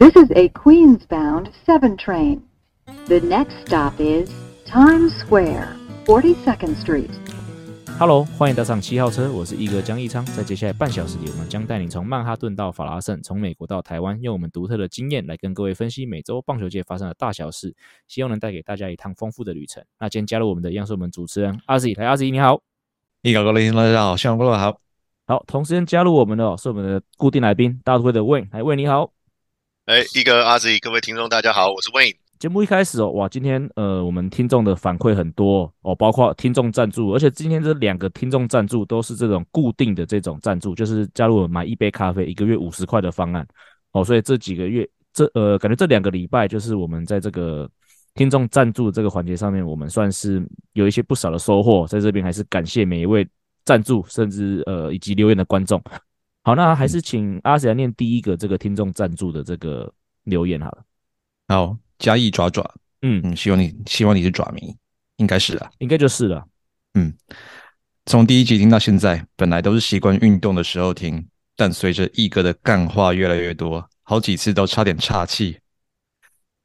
This is a Queens-bound 7 train. The next stop is Times Square, 42nd Street. Hello，欢迎搭上七号车，我是一哥江一昌。在接下来半小时里，我们将带你从曼哈顿到法拉盛，从美国到台湾，用我们独特的经验来跟各位分析每周棒球界发生的大小事，希望能带给大家一趟丰富的旅程。那今天加入我们的，一样是我们主持人阿 Z，来阿 Z 你好，一哥各位大家好，向哥哥好，好，同时间加入我们的哦，是我们的固定来宾，大都会的 Wayne，来 Wayne 你好。哎，一哥阿 Z，各位听众大家好，我是 Wayne。节目一开始哦，哇，今天呃，我们听众的反馈很多哦，包括听众赞助，而且今天这两个听众赞助都是这种固定的这种赞助，就是加入我买一杯咖啡一个月五十块的方案哦，所以这几个月这呃，感觉这两个礼拜就是我们在这个听众赞助这个环节上面，我们算是有一些不少的收获，在这边还是感谢每一位赞助，甚至呃以及留言的观众。好，那还是请阿来念第一个这个听众赞助的这个留言好了。好，嘉义爪爪，嗯嗯，希望你希望你是爪迷，应该是啊，应该就是了。嗯，从第一集听到现在，本来都是习惯运动的时候听，但随着毅哥的干话越来越多，好几次都差点岔气。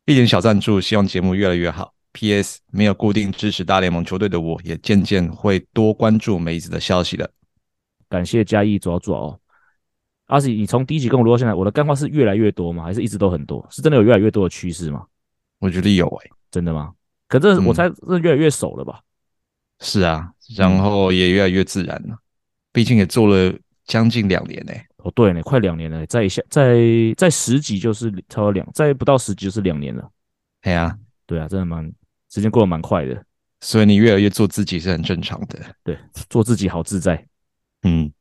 一点小赞助，希望节目越来越好。P.S. 没有固定支持大联盟球队的我，也渐渐会多关注梅子的消息了。感谢嘉义爪爪哦。阿喜你从第一集跟我录到现在，我的干话是越来越多吗？还是一直都很多？是真的有越来越多的趋势吗？我觉得有诶、欸，真的吗？可这我猜是越来越熟了吧？嗯、是啊，然后也越来越自然了。毕竟也做了将近两年呢、欸。哦，对呢，快两年了。在一下，在在十集就是超过两，在不到十集就是两年了。对啊，对啊，真的蛮时间过得蛮快的。所以你越来越做自己是很正常的。对，做自己好自在。嗯。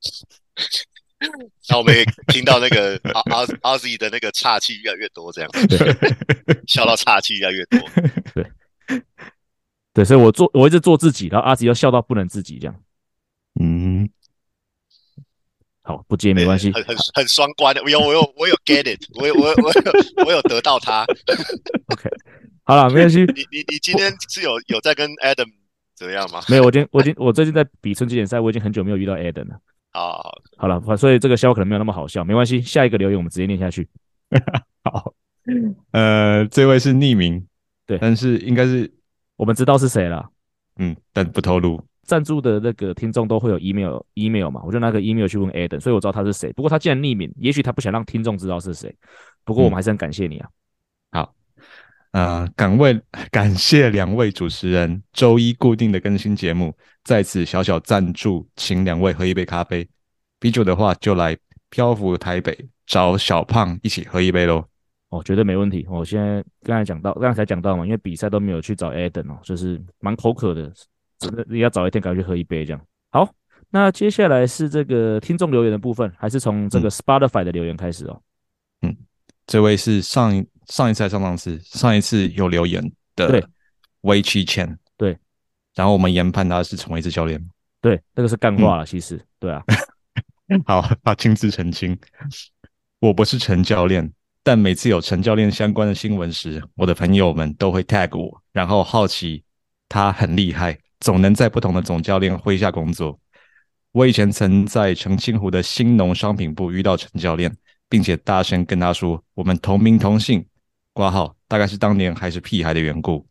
那我们也听到那个阿阿阿 Z 的那个岔气越来越多，这样子，笑到岔气越来越多。对，对，所以我做我一直做自己，然后阿 Z 又笑到不能自己，这样。嗯，好，不接没关系，很很很双关的。我有我有我有 get it，我有我有我有我有得到他。OK，好了，没关系。你你你今天是有有在跟 Adam 怎么样吗？没有，我今天我今我最近在比春季联赛，我已经很久没有遇到 Adam 了。好，好了，所以这个笑话可能没有那么好笑，没关系。下一个留言我们直接念下去。好，呃，这位是匿名，对，但是应该是我们知道是谁了，嗯，但不透露。赞助的那个听众都会有 email email 嘛，我就拿个 email 去问 Adam，所以我知道他是谁。不过他既然匿名，也许他不想让听众知道是谁。不过我们还是很感谢你啊。嗯、好，呃，感位感谢两位主持人周一固定的更新节目。在此小小赞助，请两位喝一杯咖啡。啤酒的话，就来漂浮台北找小胖一起喝一杯喽。哦，绝对没问题。我现在刚才讲到，刚才讲到嘛，因为比赛都没有去找 Adam 哦，就是蛮口渴的，真的你要找一天赶快去喝一杯这样。好，那接下来是这个听众留言的部分，还是从这个 Spotify 的留言开始哦。嗯，这位是上一上一次还上上次，上一次有留言的，对，威七千。然后我们研判他是崇一次教练，对，那个是干话了，其实，对啊。好，他亲自澄清，我不是陈教练，但每次有陈教练相关的新闻时，我的朋友们都会 tag 我，然后好奇他很厉害，总能在不同的总教练麾下工作。我以前曾在澄清湖的新农商品部遇到陈教练，并且大声跟他说，我们同名同姓，挂号，大概是当年还是屁孩的缘故。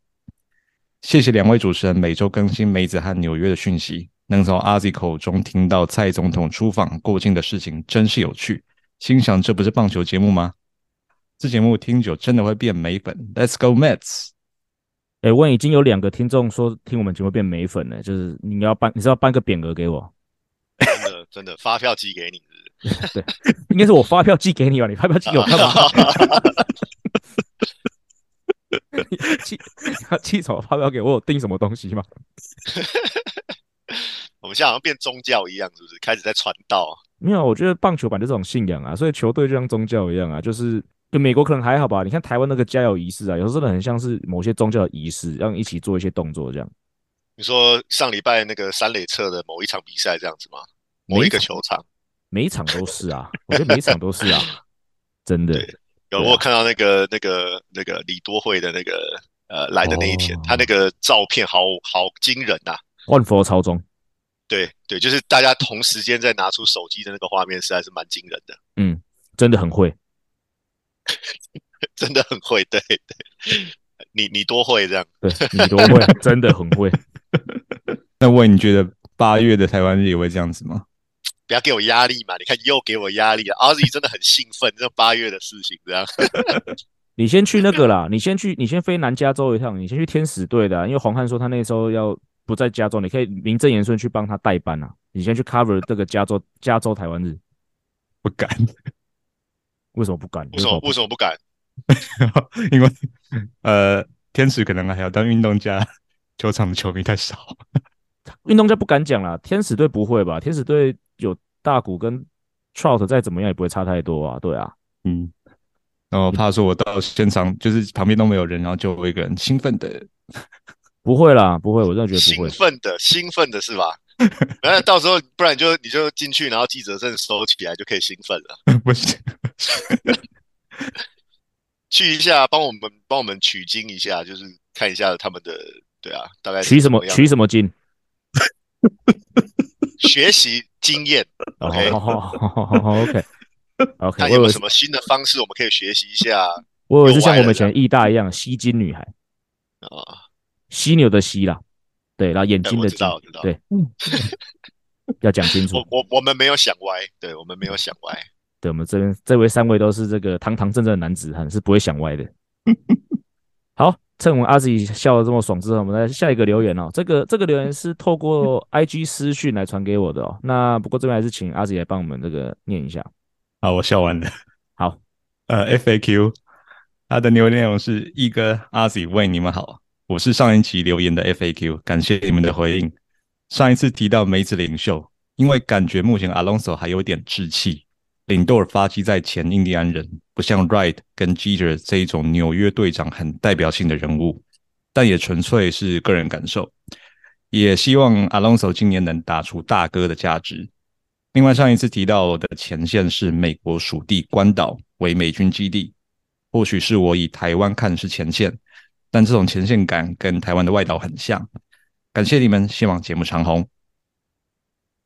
谢谢两位主持人每周更新梅子和纽约的讯息，能从阿 Z 口中听到蔡总统出访过境的事情，真是有趣。心想这不是棒球节目吗？这节目听久真的会变美粉。Let's go Mets！哎，问已经有两个听众说听我们节目变美粉了，就是你要颁，你是要颁个匾额给我？真的真的，发票寄给你是不是？对，应该是我发票寄给你吧？你发票寄给我干嘛？寄他寄什么发票给我？有订什么东西吗？我们现在好像变宗教一样，是不是？开始在传道？没有，我觉得棒球版就这种信仰啊，所以球队就像宗教一样啊，就是跟美国可能还好吧。你看台湾那个加油仪式啊，有时候真的很像是某些宗教的仪式，让一起做一些动作这样。你说上礼拜那个三垒侧的某一场比赛这样子吗？某一个球场，每一场都是啊，我觉得每一场都是啊，真的。有我看到那个、啊、那个那个李多慧的那个呃来的那一天，哦、他那个照片好好惊人呐、啊！万佛朝宗，对对，就是大家同时间在拿出手机的那个画面，实在是蛮惊人的。嗯，真的很会。真的很会，对对，你你多会这样，对你多会，真的很会。那问你觉得八月的台湾日也会这样子吗？不要给我压力嘛！你看又给我压力了，Ozzy 真的很兴奋，这八月的事情这样。你先去那个啦，你先去，你先飞南加州一趟，你先去天使队的，啊，因为黄汉说他那时候要不在加州，你可以名正言顺去帮他代班啊。你先去 cover 这个加州加州台湾日，不敢。为什么不敢？为什么为什么不敢？因为呃，天使可能还要当运动家，球场的球迷太少。运动家不敢讲啦，天使队不会吧？天使队有大谷跟 Trout，再怎么样也不会差太多啊。对啊，嗯。然后怕说我到现场就是旁边都没有人，然后就我一个人兴奋的，不会啦，不会，我真的觉得不会。兴奋的，兴奋的是吧？那到时候不然就你就进去，然后记者证收起来就可以兴奋了。不是，去一下，帮我们帮我们取经一下，就是看一下他们的，对啊，大概取什么取什么经？学习经验。Oh, okay. OK，看有没有什么新的方式，我们可以学习一下。我以为是像我们以前义大一样吸金女孩啊，犀牛的犀啦，对，然后眼睛的睛，对，要讲清楚。我我我们没有想歪，对我们没有想歪。对，我们这边这位三位都是这个堂堂正正的男子汉，是不会想歪的。好，趁我们阿 Z 笑得这么爽之后，我们来下一个留言哦。这个这个留言是透过 IG 私讯来传给我的哦。那不过这边还是请阿 Z 来帮我们这个念一下。好，我笑完了。好，呃，FAQ，他的留言内容是：一哥阿 Z 为你们好，我是上一期留言的 FAQ，感谢你们的回应。上一次提到梅子领袖，因为感觉目前 Alonso 还有点稚气，领舵发迹在前印第安人，不像 Wright 跟 Jeter 这一种纽约队长很代表性的人物，但也纯粹是个人感受。也希望 Alonso 今年能打出大哥的价值。另外，上一次提到的前线是美国属地关岛为美军基地，或许是我以台湾看是前线，但这种前线感跟台湾的外岛很像。感谢你们，希望节目长红。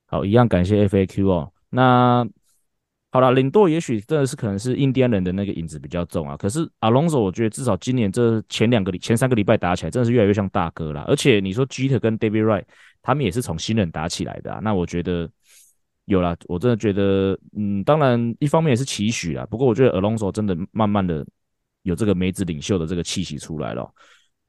好，一样感谢 FAQ 哦。那好了，领舵也许真的是可能是印第安人的那个影子比较重啊。可是阿隆索，我觉得至少今年这前两个礼、前三个礼拜打起来，真的是越来越像大哥了。而且你说 Jeter 跟 David Wright 他们也是从新人打起来的啊。那我觉得。有啦，我真的觉得，嗯，当然一方面也是期许啦。不过我觉得阿隆索真的慢慢的有这个梅子领袖的这个气息出来了。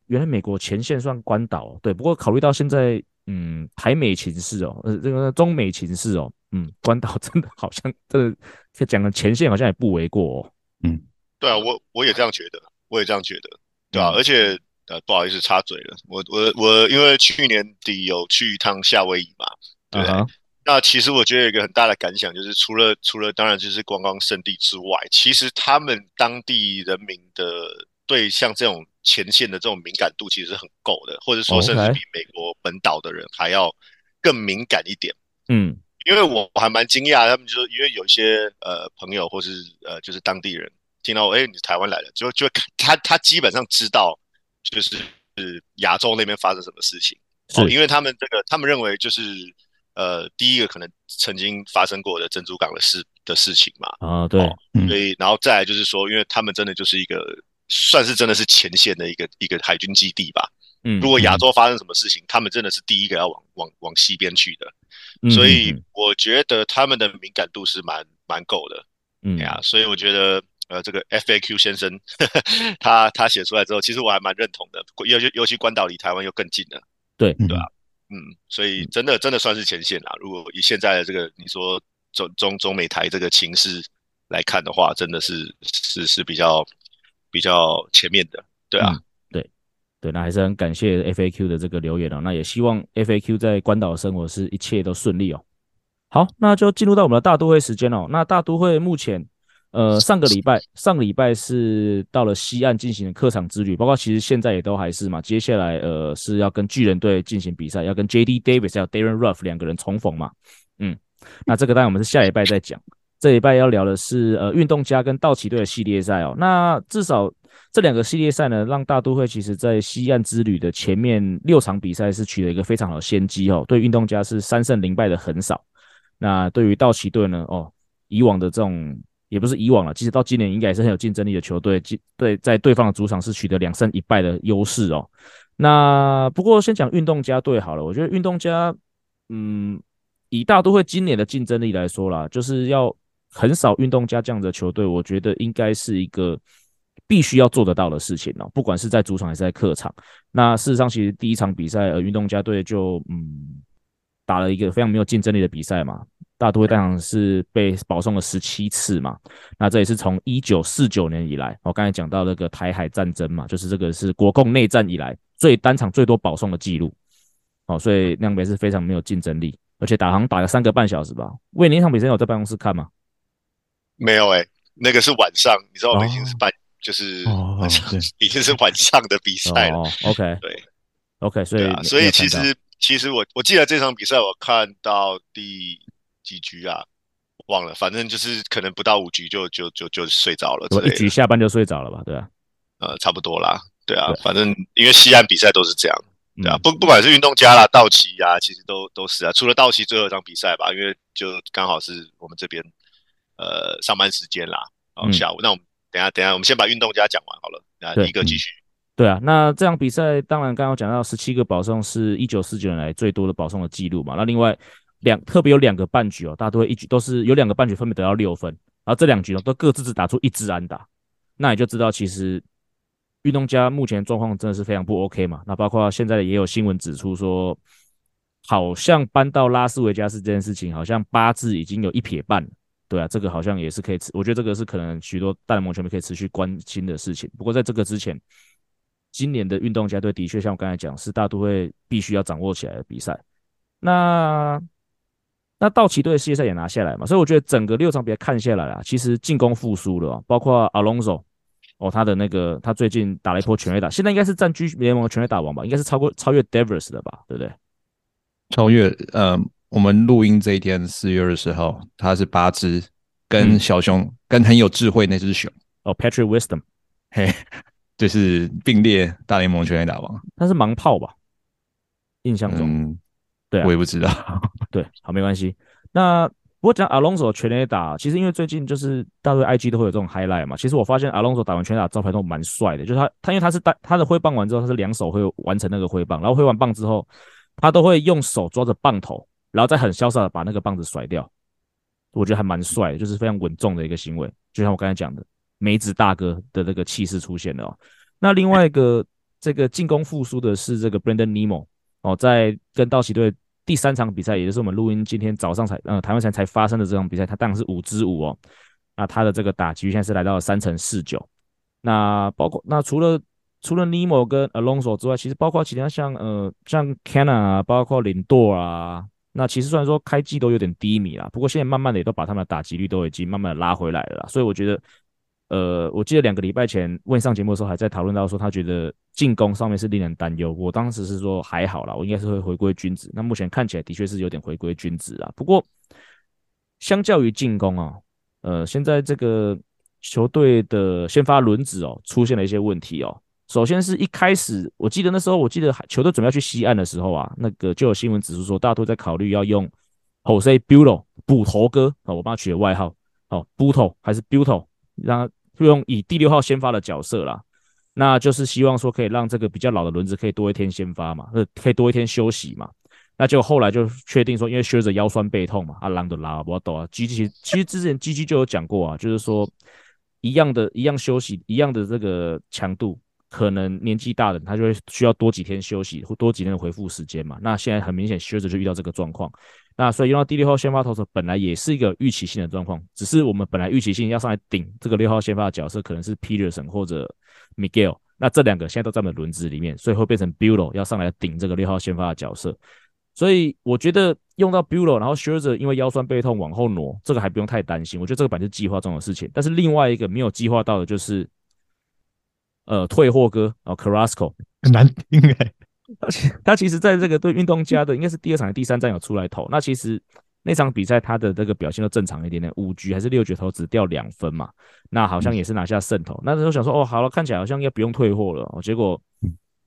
原来美国前线算关岛，对。不过考虑到现在，嗯，台美情势哦，呃，这个中美情势哦，嗯，关岛真的好像这个讲的前线好像也不为过哦。嗯，对啊，我我也这样觉得，我也这样觉得，对啊，嗯、而且呃，不好意思插嘴了，我我我因为去年底有去一趟夏威夷嘛，对。Uh huh. 那其实我觉得有一个很大的感想，就是除了除了当然就是观光胜地之外，其实他们当地人民的对像这种前线的这种敏感度其实是很够的，或者说甚至比美国本岛的人还要更敏感一点。嗯，因为我还蛮惊讶，他们就说因为有一些呃朋友或是呃就是当地人听到哎你台湾来的，就就他他基本上知道就是是亚洲那边发生什么事情，哦，因为他们这个他们认为就是。呃，第一个可能曾经发生过的珍珠港的事的事情嘛，啊，对，哦嗯、所以然后再来就是说，因为他们真的就是一个算是真的是前线的一个一个海军基地吧，嗯，如果亚洲发生什么事情，嗯、他们真的是第一个要往往往西边去的，嗯、所以我觉得他们的敏感度是蛮蛮够的，嗯。呀，所以我觉得呃，这个 FAQ 先生呵呵 他他写出来之后，其实我还蛮认同的，尤其尤其关岛离台湾又更近了，对。对吧？嗯，所以真的真的算是前线啦。如果以现在的这个你说中中中美台这个情势来看的话，真的是是是比较比较前面的，对啊，嗯、对，那还是很感谢 FAQ 的这个留言哦。那也希望 FAQ 在关岛生活是一切都顺利哦。好，那就进入到我们的大都会时间哦。那大都会目前。呃，上个礼拜，上个礼拜是到了西岸进行的客场之旅，包括其实现在也都还是嘛。接下来呃是要跟巨人队进行比赛，要跟 J.D. Davis 还有 Darren Ruff 两个人重逢嘛。嗯，那这个当然我们是下礼拜再讲。这礼拜要聊的是呃运动家跟道奇队的系列赛哦。那至少这两个系列赛呢，让大都会其实在西岸之旅的前面六场比赛是取得一个非常好的先机哦。对运动家是三胜零败的横扫。那对于道奇队呢，哦，以往的这种。也不是以往了，其实到今年应该也是很有竞争力的球队，对，在对方的主场是取得两胜一败的优势哦。那不过先讲运动家队好了，我觉得运动家，嗯，以大都会今年的竞争力来说啦，就是要横扫运动家这样的球队，我觉得应该是一个必须要做得到的事情哦，不管是在主场还是在客场。那事实上，其实第一场比赛，呃，运动家队就嗯打了一个非常没有竞争力的比赛嘛。大都会当场是被保送了十七次嘛，那这也是从一九四九年以来，我刚才讲到那个台海战争嘛，就是这个是国共内战以来最单场最多保送的记录，哦，所以那场比赛是非常没有竞争力，而且打好像打了三个半小时吧。为那场比赛有在办公室看吗？没有哎、欸，那个是晚上，你知道我们已经是半，哦、就是 已经是晚上的比赛了。哦、OK，对，OK，所以、啊、所以其实其实我我记得这场比赛我看到第。几局啊？忘了，反正就是可能不到五局就就就就睡着了。一局下班就睡着了吧？对啊，呃，差不多啦。对啊，反正因为西安比赛都是这样，对啊，嗯、不不管是运动家啦、道奇呀，其实都都是啊。除了道奇最后一场比赛吧，因为就刚好是我们这边呃上班时间啦，然后下午。嗯、那我们等一下等一下，我们先把运动家讲完好了，那第一个继续、嗯。对啊，那这场比赛当然刚刚讲到十七个保送是一九四九年来最多的保送的记录嘛。那另外。两特别有两个半局哦，大家都会一局都是有两个半局分别得到六分，然后这两局呢都各自只打出一支安打，那你就知道其实运动家目前状况真的是非常不 OK 嘛。那包括现在也有新闻指出说，好像搬到拉斯维加斯这件事情，好像八字已经有一撇半，对啊，这个好像也是可以，我觉得这个是可能许多大联盟球迷可以持续关心的事情。不过在这个之前，今年的运动家队的确像我刚才讲，是大都会必须要掌握起来的比赛，那。那道奇队的世界赛也拿下来嘛，所以我觉得整个六场比赛看下来啊，其实进攻复苏了，包括 Alonso 哦，他的那个他最近打了一波全垒打，现在应该是占据联盟的全垒打王吧，应该是超过超越 Devers 的吧，对不对？超越呃，我们录音这一天四月二十号，他是八只，跟小熊、嗯、跟很有智慧那只熊哦，Patrick Wisdom，嘿，就是并列大联盟全垒打王，他是盲炮吧？印象中。嗯对、啊，我也不知道。对，好，没关系。那不过讲 Alonso 全垒打，其实因为最近就是大队 IG 都会有这种 highlight 嘛。其实我发现 Alonso 打完全垒打招牌都蛮帅的，就是他他因为他是带他的挥棒完之后，他是两手会完成那个挥棒，然后挥完棒之后，他都会用手抓着棒头，然后再很潇洒的把那个棒子甩掉。我觉得还蛮帅，就是非常稳重的一个行为。就像我刚才讲的，梅子大哥的这个气势出现了哦。那另外一个这个进攻复苏的是这个 Brandon Nimmo 哦，在跟道奇队。第三场比赛，也就是我们录音今天早上才呃台湾才才发生的这场比赛，他当然是五支五哦。那他的这个打击现在是来到了三乘四九。那包括那除了除了 Nemo 跟 Alonso 之外，其实包括其他像呃像 Canna 啊，包括林多啊，那其实虽然说开季都有点低迷啦，不过现在慢慢的也都把他们的打击率都已经慢慢的拉回来了啦。所以我觉得。呃，我记得两个礼拜前问上节目的时候，还在讨论到说他觉得进攻上面是令人担忧。我当时是说还好啦，我应该是会回归均值。那目前看起来的确是有点回归均值啊。不过，相较于进攻啊，呃，现在这个球队的先发轮子哦，出现了一些问题哦。首先是一开始，我记得那时候，我记得球队准备要去西岸的时候啊，那个就有新闻指出说，大家都在考虑要用 Jose Buto 捕头哥啊，我帮他取的外号哦 Buto 还是 Buto，让他。就用以第六号先发的角色啦，那就是希望说可以让这个比较老的轮子可以多一天先发嘛，呃，可以多一天休息嘛。那就后来就确定说，因为靴子腰酸背痛嘛，啊，狼的拉我懂啊。G G 其实之前 G G 就有讲过啊，就是说一样的一样休息一样的这个强度，可能年纪大的他就会需要多几天休息或多几天的恢复时间嘛。那现在很明显靴子就遇到这个状况。那所以用到第六号先发投手本来也是一个预期性的状况，只是我们本来预期性要上来顶这个六号先发的角色，可能是 Peterson 或者 Miguel，那这两个现在都在我们轮子里面，所以会变成 Buehler 要上来顶这个六号先发的角色。所以我觉得用到 Buehler，然后 Scherzer 因为腰酸背痛往后挪，这个还不用太担心。我觉得这个本来是计划中的事情，但是另外一个没有计划到的就是，呃，退货哥啊，Carrasco 很难听 哎。而且他其实在这个对运动家的应该是第二场、第三战有出来投。那其实那场比赛他的这个表现都正常一点点，五局还是六局投只掉两分嘛。那好像也是拿下胜投。那时候想说，哦，好了，看起来好像应该不用退货了。哦，结果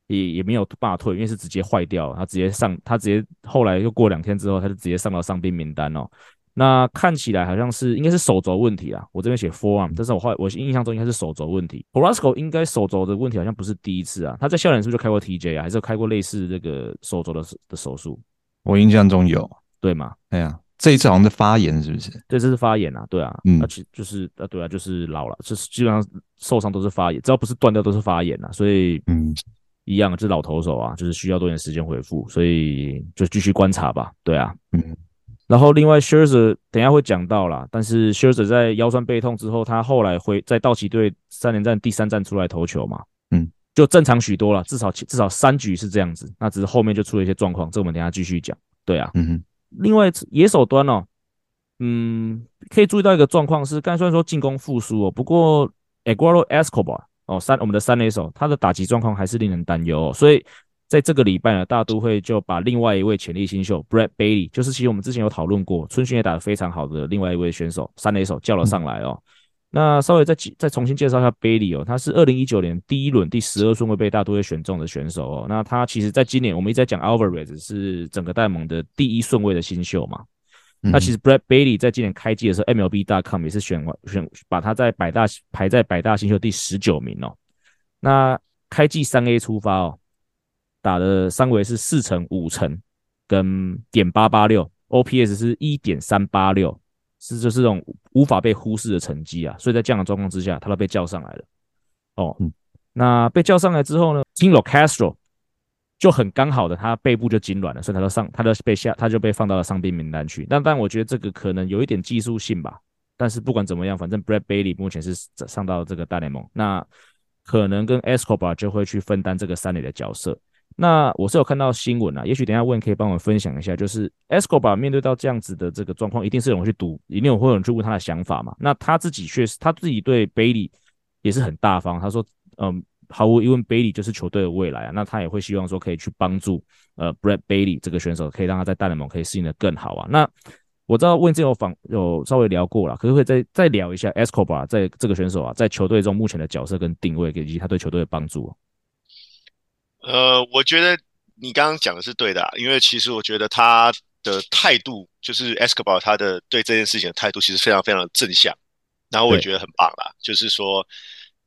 也也没有办法退，因为是直接坏掉。他直接上，他直接后来又过两天之后，他就直接上到伤兵名单哦。那看起来好像是应该是手肘问题啊，我这边写 forearm，但是我后来我印象中应该是手肘问题。Carrasco 应该手肘的问题好像不是第一次啊，他在校园是不是就开过 TJ 啊，还是有开过类似这个手肘的的手术？我印象中有，对吗？哎呀，这一次好像是发炎，是不是？对这次是发炎啊，对啊，嗯，而且就是呃，对啊，就是老了，就是基本上受伤都是发炎，只要不是断掉都是发炎啊，所以嗯，一样，就是老投手啊，就是需要多点时间恢复，所以就继续观察吧，对啊，嗯。然后另外 Scherzer 等一下会讲到啦，但是 Scherzer 在腰酸背痛之后，他后来回在道奇队三连战第三战出来投球嘛，嗯，就正常许多了，至少至少三局是这样子，那只是后面就出了一些状况，这我们等一下继续讲，对啊，嗯哼，另外野手端哦，嗯，可以注意到一个状况是，刚才虽然说进攻复苏哦，不过 Aguero Escobar 哦三我们的三垒手他的打击状况还是令人担忧哦，所以。在这个礼拜呢，大都会就把另外一位潜力新秀 Brett Bailey，就是其实我们之前有讨论过，春训也打得非常好的另外一位选手三垒手叫了上来哦。嗯、那稍微再再重新介绍一下 Bailey 哦，他是二零一九年第一轮第十二顺位被大都会选中的选手哦。那他其实在今年我们一直在讲 Alvarez 是整个大联盟的第一顺位的新秀嘛。嗯、那其实 Brett Bailey 在今年开季的时候，MLB.com 也是选选把他在百大排在百大新秀第十九名哦。那开季三 A 出发哦。打的三围是四成五成，跟点八八六，OPS 是一点三八六，是就是这种无法被忽视的成绩啊。所以在这样的状况之下，他都被叫上来了。哦，嗯、那被叫上来之后呢，Tim Locastro 就很刚好的，他背部就痉挛了，所以他就上，他就被下，他就被放到了伤病名单去。但但我觉得这个可能有一点技术性吧。但是不管怎么样，反正 Brad Bailey 目前是上到这个大联盟，那可能跟 Escobar 就会去分担这个三垒的角色。那我是有看到新闻啊，也许等下问可以帮我分享一下，就是 Escobar 面对到这样子的这个状况，一定是有人去赌，一定有会有人去问他的想法嘛。那他自己确实，他自己对 Bailey 也是很大方，他说，嗯，毫无疑问 Bailey 就是球队的未来啊。那他也会希望说可以去帮助呃 Brett Bailey 这个选手，可以让他在大联盟可以适应的更好啊。那我知道问这有访有稍微聊过了，可不可以再再聊一下 Escobar 在这个选手啊，在球队中目前的角色跟定位，以及他对球队的帮助？呃，我觉得你刚刚讲的是对的啊，因为其实我觉得他的态度，就是 Escobar 他的对这件事情的态度，其实非常非常正向，然后我也觉得很棒啦，就是说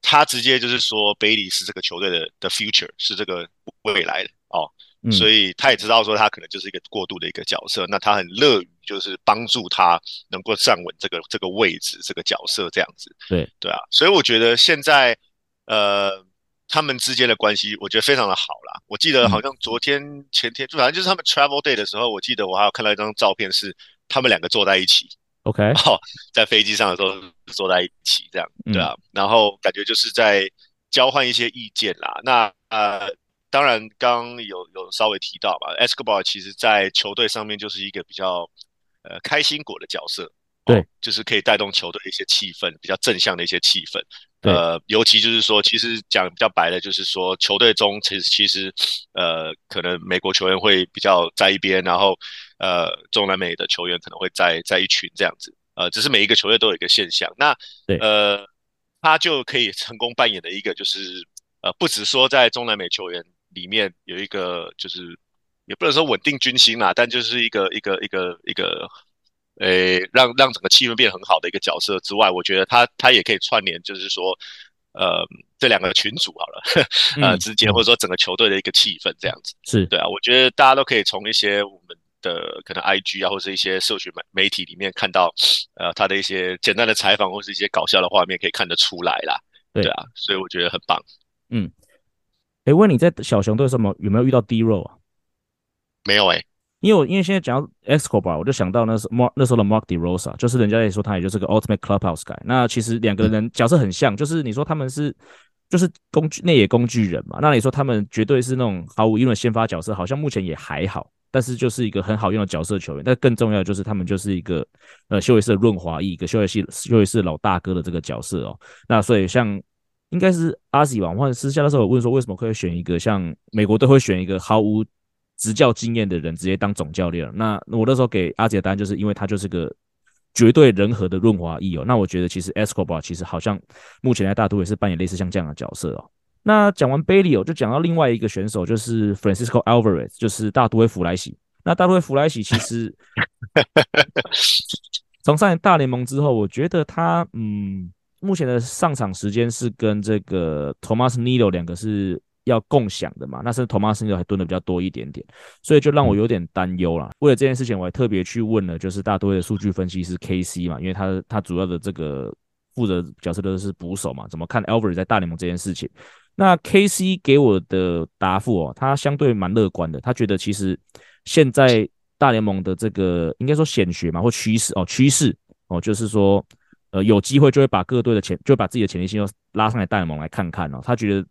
他直接就是说 Bailey 是这个球队的的 future，是这个未来的哦，所以他也知道说他可能就是一个过渡的一个角色，那他很乐于就是帮助他能够站稳这个这个位置这个角色这样子，对对啊，所以我觉得现在呃。他们之间的关系，我觉得非常的好啦。我记得好像昨天、前天，就反正就是他们 travel day 的时候，我记得我还有看到一张照片，是他们两个坐在一起。OK，哦，在飞机上的时候坐在一起，这样对啊。然后感觉就是在交换一些意见啦。那呃，当然刚有有稍微提到吧，Escobar 其实在球队上面就是一个比较呃开心果的角色，对，就是可以带动球队的一些气氛，比较正向的一些气氛。对呃，尤其就是说，其实讲比较白的，就是说，球队中其实其实，呃，可能美国球员会比较在一边，然后，呃，中南美的球员可能会在在一群这样子，呃，只是每一个球队都有一个现象。那，对呃，他就可以成功扮演的一个，就是，呃，不止说在中南美球员里面有一个，就是也不能说稳定军心啦，但就是一个一个一个一个。诶、欸，让让整个气氛变得很好的一个角色之外，我觉得他他也可以串联，就是说，呃，这两个群组好了，呃，之间、嗯、或者说整个球队的一个气氛这样子，是对啊。我觉得大家都可以从一些我们的可能 IG 啊，或者一些社群媒媒体里面看到，呃，他的一些简单的采访或是一些搞笑的画面，可以看得出来啦。对，对啊，所以我觉得很棒。嗯，诶，问你在小熊队什么有没有遇到 D-Roll 啊？没有诶、欸。因为我因为现在讲到 Escobar，我就想到那时 Mark 那时候的 Mark DeRosa，就是人家也说他也就是个 Ultimate Clubhouse guy。那其实两个人角色很像，就是你说他们是就是工具内野工具人嘛，那你说他们绝对是那种毫无疑问的先发角色，好像目前也还好，但是就是一个很好用的角色球员。但更重要的就是他们就是一个呃休斯顿润滑液，一个休斯顿休斯顿老大哥的这个角色哦。那所以像应该是阿喜吧，或者私下的时候我问说为什么会选一个像美国都会选一个毫无执教经验的人直接当总教练了。那我那时候给阿杰的答案就是因为他就是个绝对人和的润滑液哦。那我觉得其实 Escobar 其实好像目前在大都会也是扮演类似像这样的角色哦。那讲完 Baty 哦，就讲到另外一个选手就是 Francisco Alvarez，就是大都会弗莱西。那大都会弗莱西其实 从上大联盟之后，我觉得他嗯，目前的上场时间是跟这个 Thomas Nido 两个是要共享的嘛，那是 Nido 还蹲的比较多一点点，所以就让我有点担忧啦。为了这件事情，我还特别去问了，就是大都会的数据分析师 KC 嘛，因为他他主要的这个负责角色都是捕手嘛，怎么看 Alvarez 在大联盟这件事情？那 KC 给我的答复哦，他相对蛮乐观的，他觉得其实现在大联盟的这个应该说显学嘛，或趋势哦，趋势哦，就是说呃有机会就会把各队的潜，就会把自己的潜力性又拉上来大联盟来看看哦。他觉得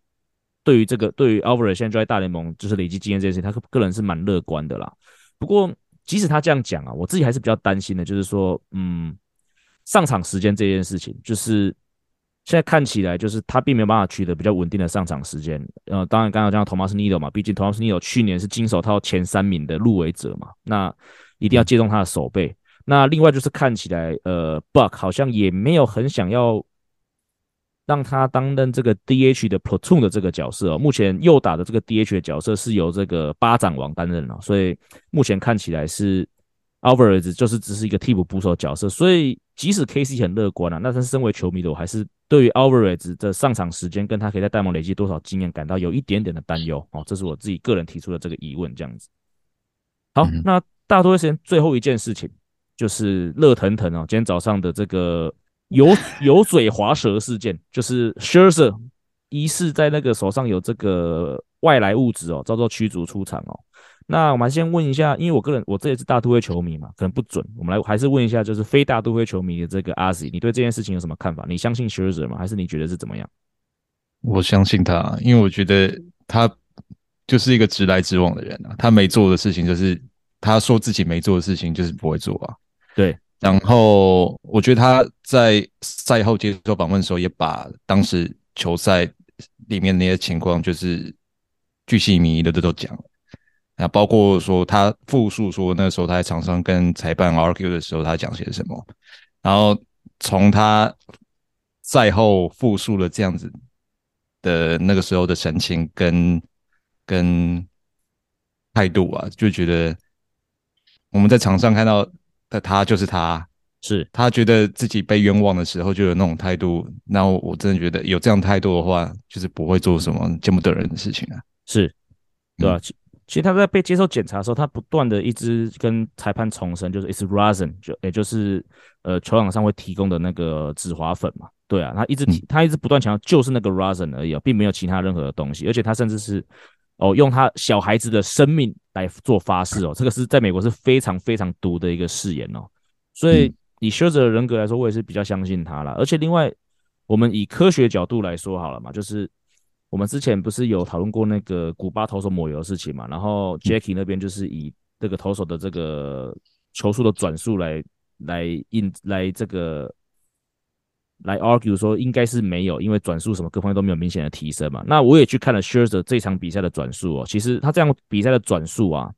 对于这个对于 Alvarez 现在就在大联盟就是累积经验这件事情，他个人是蛮乐观的啦。不过即使他这样讲啊，我自己还是比较担心的，就是说嗯上场时间这件事情，就是。现在看起来就是他并没有办法取得比较稳定的上场时间。呃，当然刚刚讲到 Tomas Nido 嘛，毕竟 Tomas Nido 去年是金手套前三名的入围者嘛，那一定要借重他的手背。那另外就是看起来，呃，Buck 好像也没有很想要让他担任这个 DH 的 Platoon 的这个角色哦。目前右打的这个 DH 的角色是由这个巴掌王担任了，所以目前看起来是 Alvarez 就是只是一个替补捕手角色。所以即使 KC 很乐观啊，那他身为球迷的我还是。对于 Alvarez 的上场时间跟他可以在大联盟累积多少经验感到有一点点的担忧哦，这是我自己个人提出的这个疑问，这样子。好，嗯、那大多数时间最后一件事情就是热腾腾哦，今天早上的这个油 油嘴滑舌事件，就是 Scherzer 疑似在那个手上有这个外来物质哦，遭到驱逐出场哦。那我们先问一下，因为我个人我这也是大都会球迷嘛，可能不准。我们来还是问一下，就是非大都会球迷的这个阿 Z，你对这件事情有什么看法？你相信 Scherzer 吗？还是你觉得是怎么样？我相信他，因为我觉得他就是一个直来直往的人啊。他没做的事情就是他说自己没做的事情就是不会做啊。对。然后我觉得他在赛后接受访问的时候，也把当时球赛里面那些情况，就是巨细靡遗的都都讲了。那包括说他复述说那时候他在场上跟裁判 argue 的时候，他讲些什么，然后从他赛后复述了这样子的那个时候的神情跟跟态度啊，就觉得我们在场上看到的他就是他，是他觉得自己被冤枉的时候就有那种态度，那我真的觉得有这样态度的话，就是不会做什么见不得人的事情啊，是，对吧？嗯其实他在被接受检查的时候，他不断的一直跟裁判重申，就是 it's rosin，就也就是呃球场上会提供的那个止滑粉嘛。对啊，他一直提，他一直不断强调就是那个 rosin 而已哦，并没有其他任何的东西。而且他甚至是哦用他小孩子的生命来做发誓哦，这个是在美国是非常非常毒的一个誓言哦。所以以 Scherzer 的人格来说，我也是比较相信他啦。而且另外，我们以科学角度来说好了嘛，就是。我们之前不是有讨论过那个古巴投手抹油的事情嘛？然后 Jackie 那边就是以这个投手的这个球速的转速来来印来这个来 argue 说应该是没有，因为转速什么各方面都没有明显的提升嘛。那我也去看了 Scherzer 这场比赛的转速哦，其实他这样比赛的转速啊，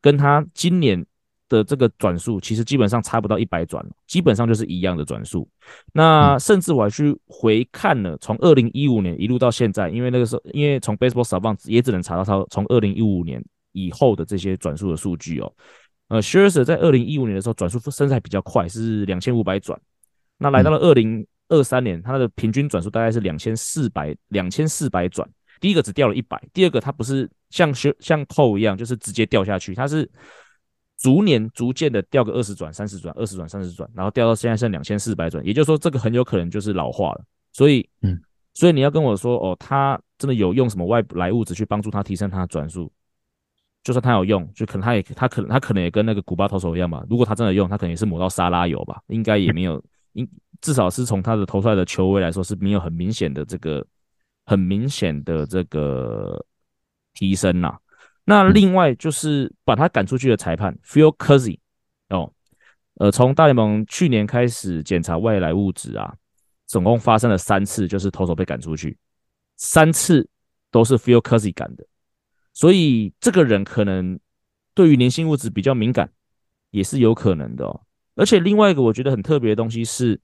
跟他今年。的这个转速其实基本上差不到一百转，基本上就是一样的转速。那甚至我还去回看了，从二零一五年一路到现在，因为那个时候，因为从 Baseball Savant 也只能查到他从二零一五年以后的这些转速的数据哦。呃，Scherzer 在二零一五年的时候转速甚至还比较快，是两千五百转。那来到了二零二三年，它的平均转速大概是两千四百两千四百转。第一个只掉了一百，第二个它不是像像 Cole 一样，就是直接掉下去，它是。逐年逐渐的掉个二十转、三十转、二十转、三十转，然后掉到现在剩两千四百转，也就是说，这个很有可能就是老化了。所以，嗯，所以你要跟我说，哦，他真的有用什么外来物质去帮助他提升他的转速？就算他有用，就可能他也他可能他可能也跟那个古巴投手一样吧。如果他真的用，他可能也是抹到沙拉油吧，应该也没有，应至少是从他的投出来的球威来说是没有很明显的这个很明显的这个提升呐。那另外就是把他赶出去的裁判 Phil Cuzzi 哦，呃，从大联盟去年开始检查外来物质啊，总共发生了三次，就是投手被赶出去，三次都是 Phil Cuzzi 赶的，所以这个人可能对于粘性物质比较敏感，也是有可能的哦。而且另外一个我觉得很特别的东西是，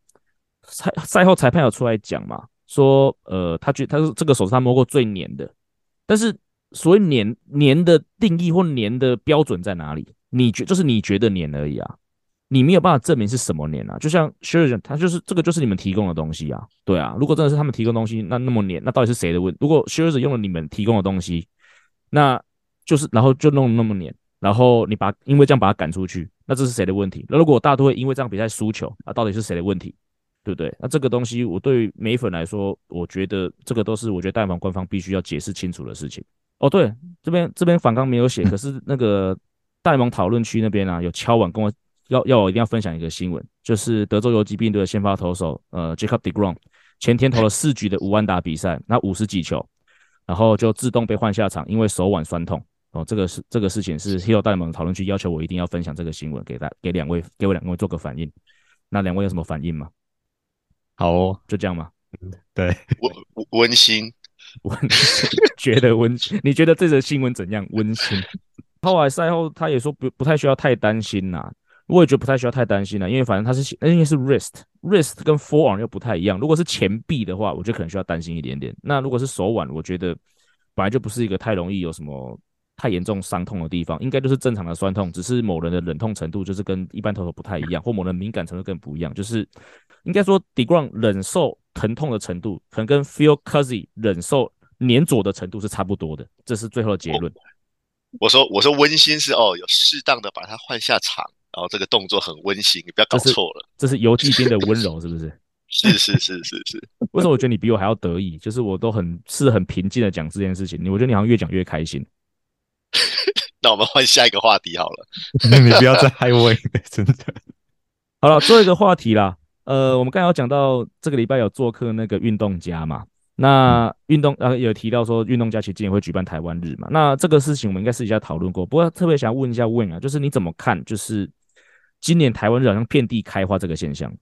赛赛后裁判有出来讲嘛，说呃，他觉他说这个手是他摸过最黏的，但是。所谓黏黏的定义或黏的标准在哪里？你觉就是你觉得黏而已啊，你没有办法证明是什么黏啊。就像 s h i r 他就是这个就是你们提供的东西啊，对啊。如果真的是他们提供东西，那那么黏，那到底是谁的问？如果 s h i r 用了你们提供的东西，那就是然后就弄那么黏，然后你把因为这样把他赶出去，那这是谁的问题？那如果大都会因为这样比赛输球，那到底是谁的问题？对不对？那这个东西，我对于美粉来说，我觉得这个都是我觉得大联盟官方必须要解释清楚的事情。哦，对，这边这边反刚没有写，可是那个大联盟讨论区那边啊，有敲碗跟我要要我一定要分享一个新闻，就是德州游骑兵队的先发投手呃 Jacob deGrom 前天投了四局的五万打比赛，那五十几球，然后就自动被换下场，因为手腕酸痛。哦，这个是这个事情是 hill 大联盟讨论区要求我一定要分享这个新闻给大给两位给我两位做个反应。那两位有什么反应吗？好哦，就这样吗？对，温温馨，温觉得温馨。你觉得这则新闻怎样？温馨。后来赛后他也说不不太需要太担心呐，我也觉得不太需要太担心了，因为反正他是因为是 wrist，wrist 跟 forearm 又不太一样。如果是前臂的话，我觉得可能需要担心一点点。那如果是手腕，我觉得本来就不是一个太容易有什么。太严重伤痛的地方，应该就是正常的酸痛，只是某人的忍痛程度就是跟一般投手不太一样，或某人敏感程度更不一样。就是应该说 d e g r o n 忍受疼痛的程度，可能跟 Phil Cuzzi 忍受黏着的程度是差不多的。这是最后的结论。我说，我说温馨是哦，有适当的把它换下场，然后这个动作很温馨，你不要搞错了。这是游骑兵的温柔，是不是？是是是是是。为什么我觉得你比我还要得意？就是我都很是很平静的讲这件事情，你我觉得你好像越讲越开心。那我们换下一个话题好了。你不要再害我，真的。好了，最后一个话题啦。呃，我们刚才有讲到这个礼拜有做客那个运动家嘛？那运动呃有提到说运动家其实今年会举办台湾日嘛？那这个事情我们应该私底下讨论过。不过特别想问一下 Win 啊，就是你怎么看？就是今年台湾日好像遍地开花这个现象？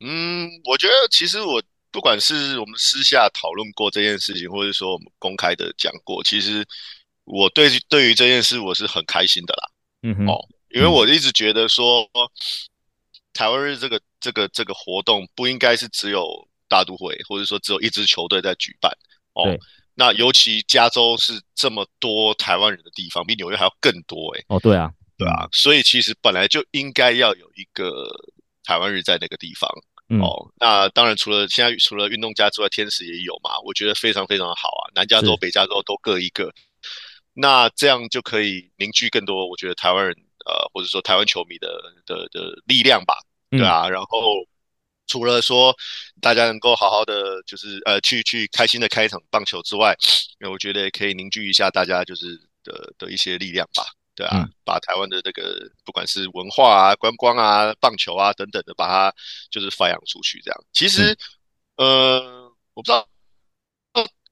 嗯，我觉得其实我不管是我们私下讨论过这件事情，或者说我们公开的讲过，其实。我对对于这件事我是很开心的啦，嗯哼，哦，因为我一直觉得说，台湾日这个这个这个活动不应该是只有大都会，或者说只有一支球队在举办，哦，那尤其加州是这么多台湾人的地方，比纽约还要更多，诶，哦，对啊，对啊，所以其实本来就应该要有一个台湾日在那个地方，哦，那当然除了现在除了运动家之外，天使也有嘛，我觉得非常非常的好啊，南加州、北加州都各一个。那这样就可以凝聚更多，我觉得台湾人，呃，或者说台湾球迷的的的力量吧，对啊。嗯、然后除了说大家能够好好的，就是呃，去去开心的开一场棒球之外，那我觉得也可以凝聚一下大家就是的的一些力量吧，对啊。嗯、把台湾的这个不管是文化啊、观光啊、棒球啊等等的，把它就是发扬出去，这样。其实，嗯、呃，我不知道。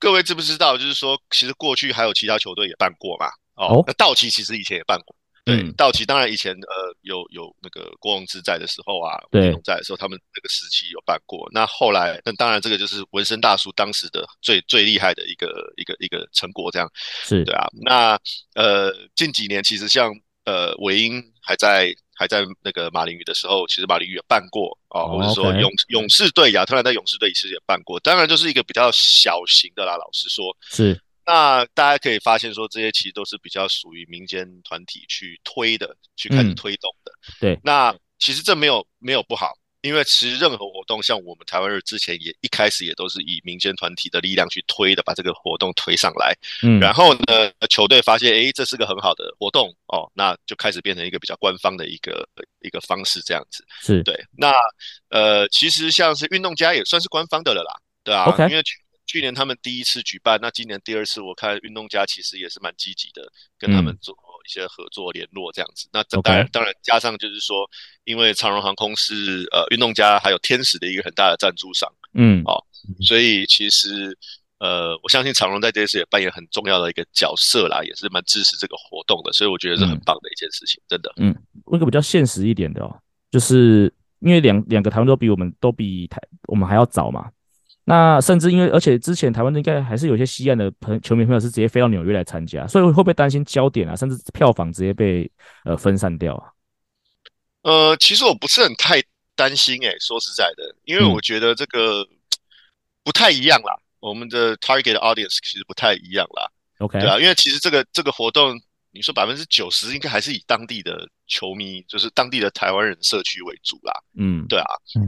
各位知不知道？就是说，其实过去还有其他球队也办过嘛。哦，那道奇其实以前也办过。对，嗯、道奇当然以前呃有有那个国王之在的时候啊，对，在的时候他们那个时期有办过。那后来，那当然这个就是纹身大叔当时的最最厉害的一个一个一个成果，这样是对啊。那呃近几年其实像呃韦英还在。还在那个马林鱼的时候，其实马林鱼也办过啊，哦、或者说勇勇士队、亚特兰大勇士队其实也办过。当然就是一个比较小型的啦，老实说。是。那大家可以发现说，这些其实都是比较属于民间团体去推的，去开始推动的。嗯、对。那其实这没有没有不好。因为其实任何活动，像我们台湾日之前也一开始也都是以民间团体的力量去推的，把这个活动推上来。嗯，然后呢，球队发现，哎，这是个很好的活动哦，那就开始变成一个比较官方的一个一个方式，这样子。是对。那呃，其实像是运动家也算是官方的了啦，对啊。Okay. 因为去去年他们第一次举办，那今年第二次，我看运动家其实也是蛮积极的，跟他们做。一些合作联络这样子，那这当然.当然加上就是说，因为长荣航空是呃运动家还有天使的一个很大的赞助商，嗯，哦，所以其实呃我相信长荣在这次也扮演很重要的一个角色啦，也是蛮支持这个活动的，所以我觉得是很棒的一件事情，嗯、真的。嗯，问个比较现实一点的哦，就是因为两两个台湾都比我们都比台我们还要早嘛。那甚至因为，而且之前台湾应该还是有些西岸的朋球迷朋友是直接飞到纽约来参加，所以会不会担心焦点啊，甚至票房直接被呃分散掉啊？呃，其实我不是很太担心诶、欸，说实在的，因为我觉得这个不太一样啦，嗯、我们的 target audience 其实不太一样啦。OK，对啊，因为其实这个这个活动你说百分之九十应该还是以当地的球迷，就是当地的台湾人社区为主啦。嗯，对啊。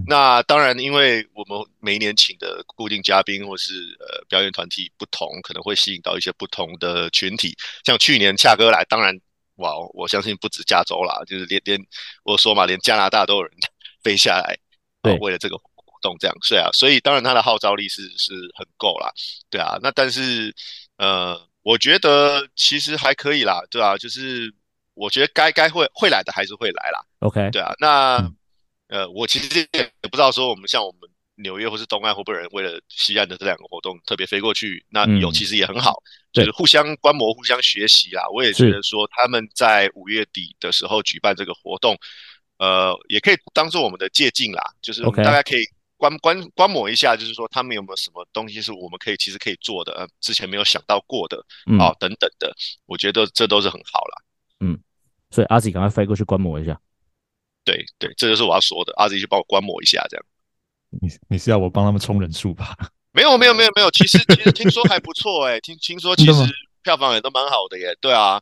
那当然，因为我们每一年请的固定嘉宾或是呃表演团体不同，可能会吸引到一些不同的群体。像去年恰哥来，当然哇，我相信不止加州啦，就是连连我说嘛，连加拿大都有人 飞下来，对，为了这个活动这样。所以啊，所以当然他的号召力是是很够啦。对啊。那但是呃。我觉得其实还可以啦，对啊，就是我觉得该该会会来的还是会来啦。OK，对啊，那、嗯、呃，我其实也不知道说我们像我们纽约或是东岸会不会有人为了西岸的这两个活动特别飞过去，那有其实也很好，嗯、就是互相观摩、互相学习啦。我也觉得说他们在五月底的时候举办这个活动，呃，也可以当做我们的借鉴啦，就是我们大家可以。观观观摩一下，就是说他们有没有什么东西是我们可以其实可以做的，呃，之前没有想到过的，嗯、哦，等等的，我觉得这都是很好啦。嗯，所以阿 Z 赶快飞过去观摩一下。对对，这就是我要说的，阿 Z 去帮我观摩一下，这样。你你是要我帮他们充人数吧？没有没有没有没有，其实其实听说还不错哎、欸，听听说其实票房也都蛮好的耶。对啊，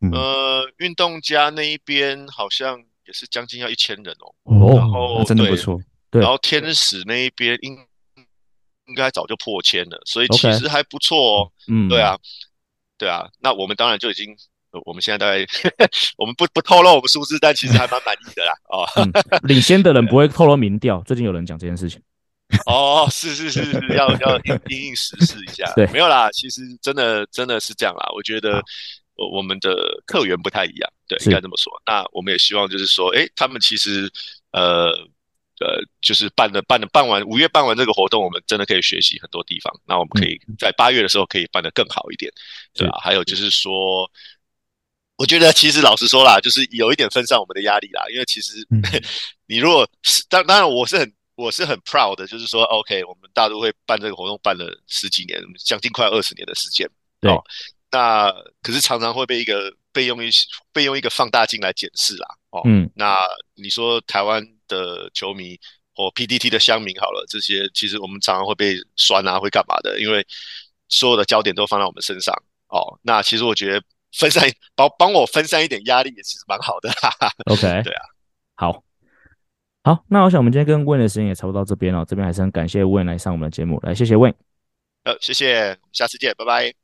嗯、呃，运动家那一边好像也是将近要一千人哦。哦，然后真的不错。然后天使那一边应应该早就破千了，所以其实还不错哦。嗯，对啊，对啊。那我们当然就已经，我们现在大概 我们不不透露我们数字，但其实还蛮满意的啦。哦、嗯，领先的人不会透露民调。最近有人讲这件事情。哦，是是是是，要要应应时事一下。对，没有啦，其实真的真的是这样啦。我觉得我们的客源不太一样，对，应该这么说。那我们也希望就是说，哎，他们其实呃。呃，就是办的办的办完五月办完这个活动，我们真的可以学习很多地方。那我们可以在八月的时候可以办得更好一点，嗯、对吧、啊？还有就是说，我觉得其实老实说啦，就是有一点分散我们的压力啦。因为其实、嗯、你如果是当当然我是很我是很 proud 的，就是说 OK，我们大都会办这个活动办了十几年，将近快二十年的时间。对、哦，那可是常常会被一个被用一被用一个放大镜来检视啦。哦，嗯，那你说台湾。的球迷或 PDT 的乡民好了，这些其实我们常常会被酸啊，会干嘛的？因为所有的焦点都放在我们身上哦。那其实我觉得分散帮帮我分散一点压力也其实蛮好的。哈哈 OK，对啊，好，好，那我想我们今天跟 Wayne 的时间也差不多到这边了。这边还是很感谢 Wayne 来上我们的节目，来谢谢 Wayne。呃，谢谢，下次见，拜拜。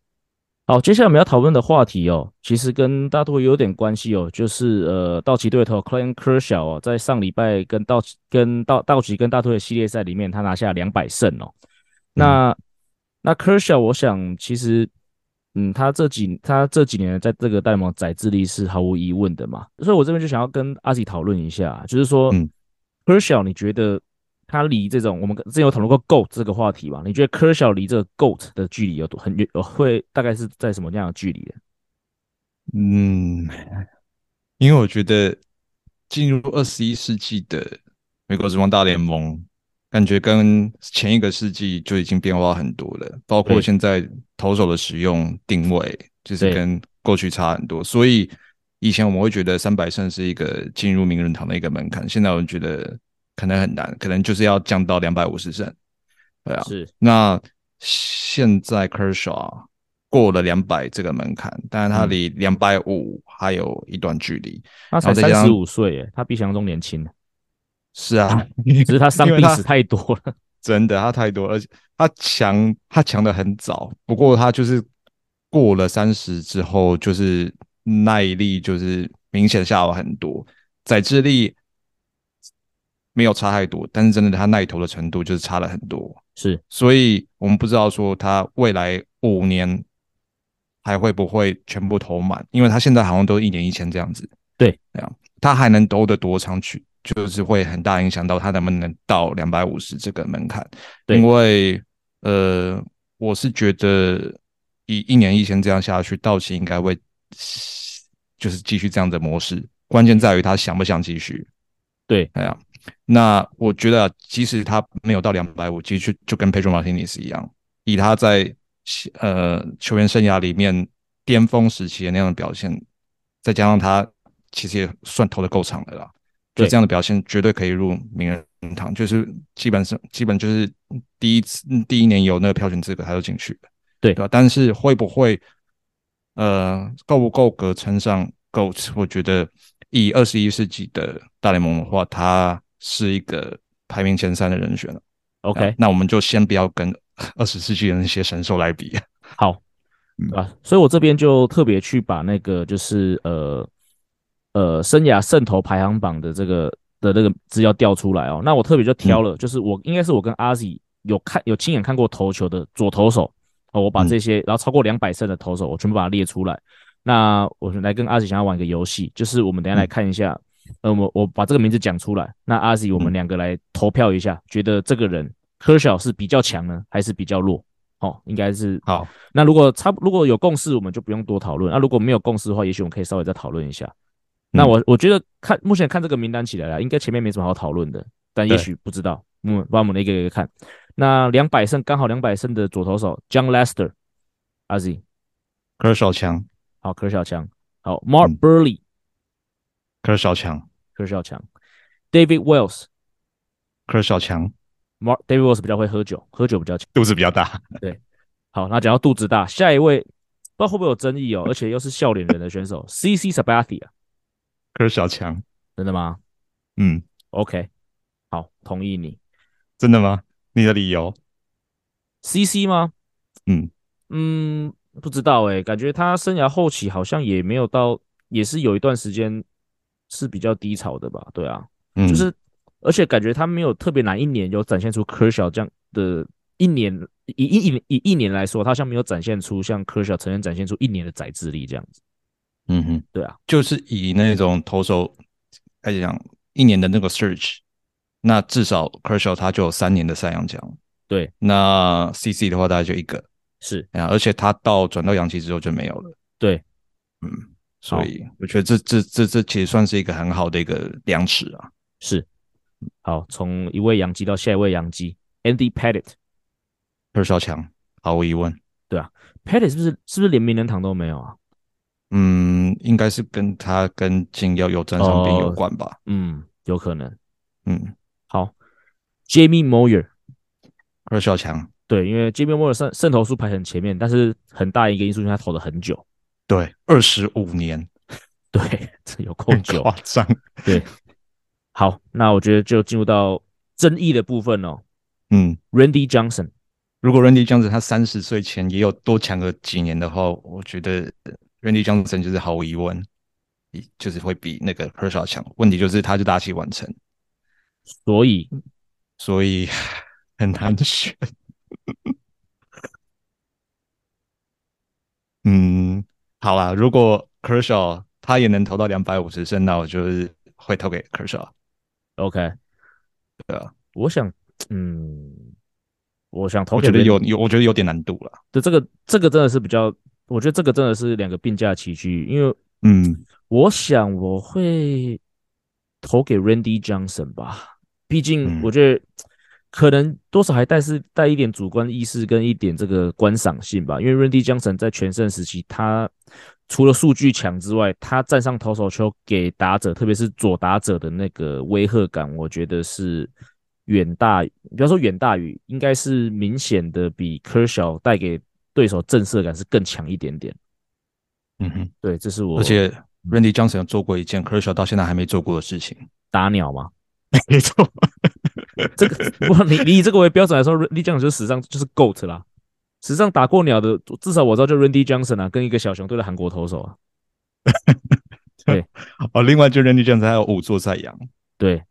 好，接下来我们要讨论的话题哦，其实跟大都会有点关系哦，就是呃，道奇队头 Clayton Kershaw 哦，在上礼拜跟道奇跟道道奇跟大都的系列赛里面，他拿下两百胜哦。那、嗯、那 Kershaw，我想其实，嗯，他这几他这几年在这个大联盟载智力是毫无疑问的嘛，所以我这边就想要跟阿 Z 讨论一下，就是说、嗯、Kershaw，你觉得？他离这种我们之前有讨论过 GOAT 这个话题嘛？你觉得 Kershaw 离这个 GOAT 的距离有多很远？会大概是在什么样的距离？嗯，因为我觉得进入二十一世纪的美国职棒大联盟，感觉跟前一个世纪就已经变化很多了。包括现在投手的使用定位，就是跟过去差很多。所以以前我们会觉得三百胜是一个进入名人堂的一个门槛，现在我们觉得。可能很难，可能就是要降到两百五十胜，对啊。是。那现在 Kershaw 过了两百这个门槛，但是他离两百五还有一段距离。他才三十五岁，耶，他比想象中年轻。是啊，只是 他伤病史太多了。真的，他太多，而且他强，他强的很早。不过他就是过了三十之后，就是耐力就是明显下滑很多，载智力。没有差太多，但是真的他耐投的程度就是差了很多，是，所以我们不知道说他未来五年还会不会全部投满，因为他现在好像都一年一千这样子，对，这样他还能投得多长去，就是会很大影响到他能不能到两百五十这个门槛，对，因为呃，我是觉得以一年一千这样下去，道奇应该会就是继续这样的模式，关键在于他想不想继续，对，这样。那我觉得，即使他没有到两百五，其实就就跟 Pedro Martinez 一样，以他在呃球员生涯里面巅峰时期的那样的表现，再加上他其实也算投的够长的啦，就这样的表现绝对可以入名人堂，就是基本上基本就是第一次第一年有那个票选资格他就进去了，对，对吧？但是会不会呃，够不够格称上 GOAT？我觉得以二十一世纪的大联盟的话，他是一个排名前三的人选了。OK，那我们就先不要跟二十世纪的那些神兽来比。好，啊，所以我这边就特别去把那个就是呃呃生涯胜投排行榜的这个的那个资料调出来哦。那我特别就挑了，就是我应该是我跟阿 Z 有看有亲眼看过投球的左投手哦，我把这些然后超过两百胜的投手，我全部把它列出来。那我来跟阿 Z 想要玩一个游戏，就是我们等下来看一下，呃，我我把这个名字讲出来，那阿 Z 我们两个来投票一下，觉得这个人 Kershaw 是比较强呢，还是比较弱？哦，应该是好。那如果差如果有共识，我们就不用多讨论。那如果没有共识的话，也许我们可以稍微再讨论一下。嗯、那我我觉得看目前看这个名单起来了，应该前面没什么好讨论的，但也许不知道。嗯，把我们一个一个看。那两百胜刚好两百胜的左投手 John Lester，阿 Z，Kershaw 强。好，Kershaw 强。好，Mark Buehrle，Kershaw 强。Kershaw 强。David Wells，Kershaw 强。Mark David Wells 比较会喝酒，喝酒比较强，肚子比较大。对，好，那讲到肚子大，下一位不知道会不会有争议哦，而且又是笑脸人的选手 CC Sabathia，Kershaw 强，真的吗？嗯，OK，好，同意你。真的吗？你的理由？CC 吗？嗯嗯，不知道哎、欸，感觉他生涯后期好像也没有到，也是有一段时间是比较低潮的吧？对啊，嗯、就是。而且感觉他没有特别哪一年有展现出 Kershaw 这样的一年，以一以以一年来说，他像没有展现出像 Kershaw 曾经展现出一年的宰制力这样子。嗯哼，对啊，就是以那种投手来讲，一年的那个 search，那至少 Kershaw 他就有三年的赛扬奖。对，那 CC 的话大概就一个。是啊，而且他到转到洋基之后就没有了。对，嗯，所以我觉得这这这这其实算是一个很好的一个量尺啊。是。好，从一位洋基到下一位洋基，Andy Pettitte，Kershaw 强，毫无疑问。对啊，Pettitte 是不是是不是连名人堂都没有啊？嗯，应该是跟他跟金要有沾上边有关吧。哦。嗯，有可能。嗯，好，Jamie Moyer，Kershaw 强。对，因为 Jamie Moyer 胜胜投数排很前面，但是很大一个因素是他投了很久。对，二十五年。对，这有够久，夸张。对。好，那我觉得就进入到争议的部分哦。嗯，Randy Johnson，如果 Randy Johnson 他三十岁前也有多强个几年的话，我觉得 Randy Johnson 就是毫无疑问，就是会比那个 Kershaw 强。问题就是他就大器晚成，所以所以 很难选。嗯，好啦，如果 Kershaw 他也能投到两百五十胜，那我就是会投给 Kershaw。OK，对啊，我想，嗯，我想投，我觉得有有，我觉得有点难度了。对，这个这个真的是比较，我觉得这个真的是两个并驾齐驱。因为，嗯，我想我会投给 Randy Johnson 吧，毕竟我觉得可能多少还带是带一点主观意识跟一点这个观赏性吧。因为 Randy Johnson 在全盛时期，他除了数据强之外，他站上投手球给打者，特别是左打者的那个威吓感，我觉得是远大于，不要说远大于，应该是明显的比 Kershaw 带给对手震慑感是更强一点点。嗯哼，对，这是我。而且 Randy Johnson 做过一件 Kershaw 到现在还没做过的事情，打鸟吗？没错，这个不，你你以这个为标准来说，Randy Johnson 就是史上就是 GOAT 啦。史上打过鸟的，至少我知道就 Randy Johnson 啊，跟一个小熊队的韩国投手啊。对，哦，另外就 Randy Johnson 还有五座赛扬。对，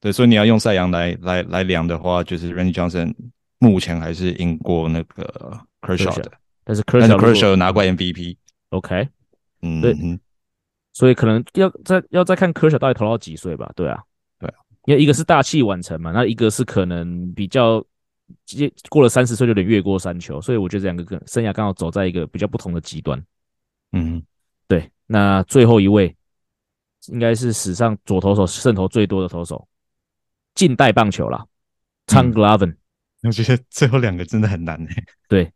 对，所以你要用赛扬来来来量的话，就是 Randy Johnson 目前还是赢过那个 Kershaw 的，但是 Kershaw Kershaw 拿过 MVP。OK，嗯，对，所以可能要再要再看 Kershaw 到底投到几岁吧？对啊，对啊，因为一个是大器晚成嘛，那一个是可能比较。接过了三十岁就有点越过山丘，所以我觉得这两个生涯刚好走在一个比较不同的极端。嗯，对。那最后一位应该是史上左投手胜投最多的投手，近代棒球啦 Tom Glavine。我觉得最后两个真的很难诶。对，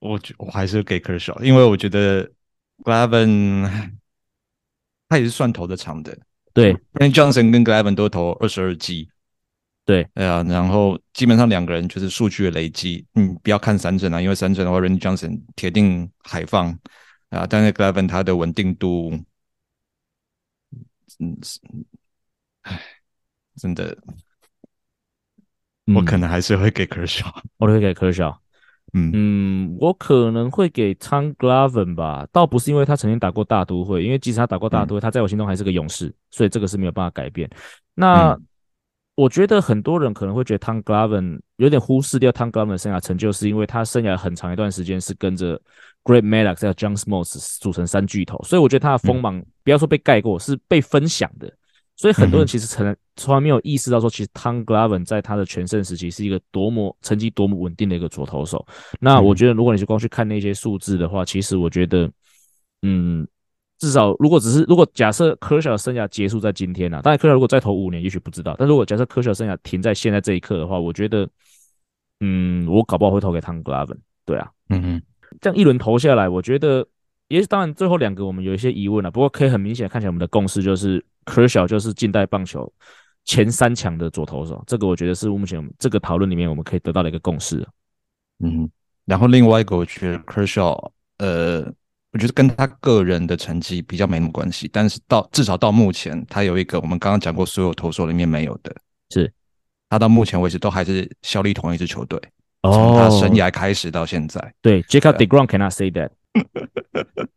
我觉我还是给 Kershaw，因为我觉得 Glavine 他也是算投的长的。对，因为 Johnson 跟 Glavine 都投二十二 G，。对，对啊，然后基本上两个人就是数据的累积，嗯，不要看三振啊，因为三振的话，Randy Johnson 铁定海放啊，但是 Glavine 他的稳定度，嗯，唉，真的，我可能还是会给 Kershaw，我会给 Kershaw。嗯。嗯，我可能会给 Tom Glavine 吧，倒不是因为他曾经打过大都会，因为即使他打过大都会，嗯、他在我心中还是个勇士，所以这个是没有办法改变。那、嗯、我觉得很多人可能会觉得 Tom Glavine 有点忽视掉 Tom Glavin 的生涯成就，是因为他生涯很长一段时间是跟着 Great Maddux 还有 John Smoltz 组成三巨头，所以我觉得他的锋芒、嗯、不要说被盖过，是被分享的。所以很多人其实从从来没有意识到说，其实 Tom Glavine 在他的全盛时期是一个多么成绩多么稳定的一个左投手。那我觉得，如果你是光去看那些数字的话，其实我觉得，嗯，至少如果只是如果假设 Kershaw 生涯结束在今天啊，当然 Kershaw 如果再投五年，也许不知道。但如果假设 Kershaw 生涯停在现在这一刻的话，我觉得，嗯，我搞不好会投给 Tom Glavine。对啊，嗯嗯，这样一轮投下来，我觉得。也是当然，最后两个我们有一些疑问了，不过可以很明显看起来，我们的共识就是 Kershaw 就是近代棒球前三强的左投手，这个我觉得是目前这个讨论里面我们可以得到的一个共识。嗯，然后另外一个我觉得 Kershaw，呃，我觉得跟他个人的成绩比较没什么关系，但是到至少到目前，他有一个我们刚刚讲过所有投手里面没有的，是他到目前为止都还是效力同一支球队，从他生涯开始到现在。哦、对，Jacob deGrom cannot say that。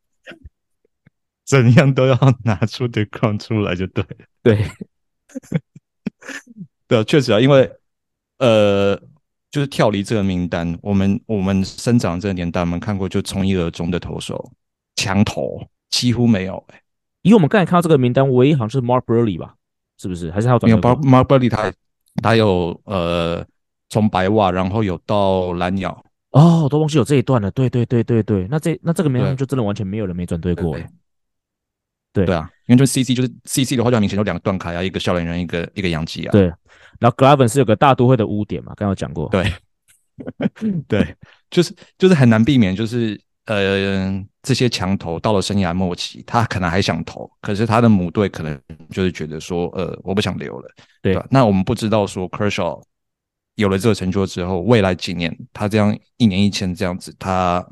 怎样都要拿出 deGrom 出来就对了。对，对，确实啊，因为呃，就是跳离这个名单，我们我们生长这个年代，我们看过就从一而终的投手，强投几乎没有、欸。以我们刚才看到这个名单，唯一好像是 Mark Buehrle 吧？是不是？还是还有没有 Mark Buehrle 他他有呃，从白袜然后有到蓝鸟。哦，我都忘记有这一段了。对对对对对，那这那这个名单就真的完全没有人没转队过。对对，对啊，因为就 CC 就是 CC 的话，就很明显就两个断开啊，一个笑脸人，一个一个洋基啊。对，然后 Glavine 是有个大都会的污点嘛，刚刚有讲过。对，对，就是就是很难避免，就是呃这些强投到了生涯末期，他可能还想投，可是他的母队可能就是觉得说，呃，我不想留了。对，对，那我们不知道说 Kershaw。有了这个成就之后，未来几年他这样一年一千这样子，他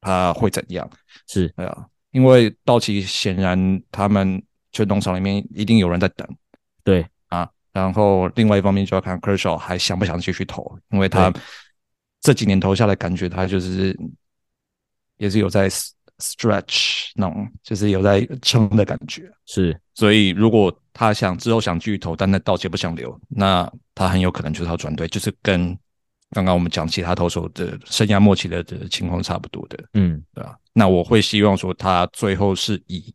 他会怎样？是，对啊，因为道奇显然他们全农场里面一定有人在等，对。啊，然后另外一方面就要看 Kershaw 还想不想继续投，因为他这几年投下来，感觉他就是也是有在 stretch 那种，就是有在撑的感觉，是，所以如果他想之后想继续投，但那道奇不想留，那他很有可能就是要转队，就是跟刚刚我们讲其他投手的生涯末期的的情况差不多的，嗯，对吧？那我会希望说他最后是以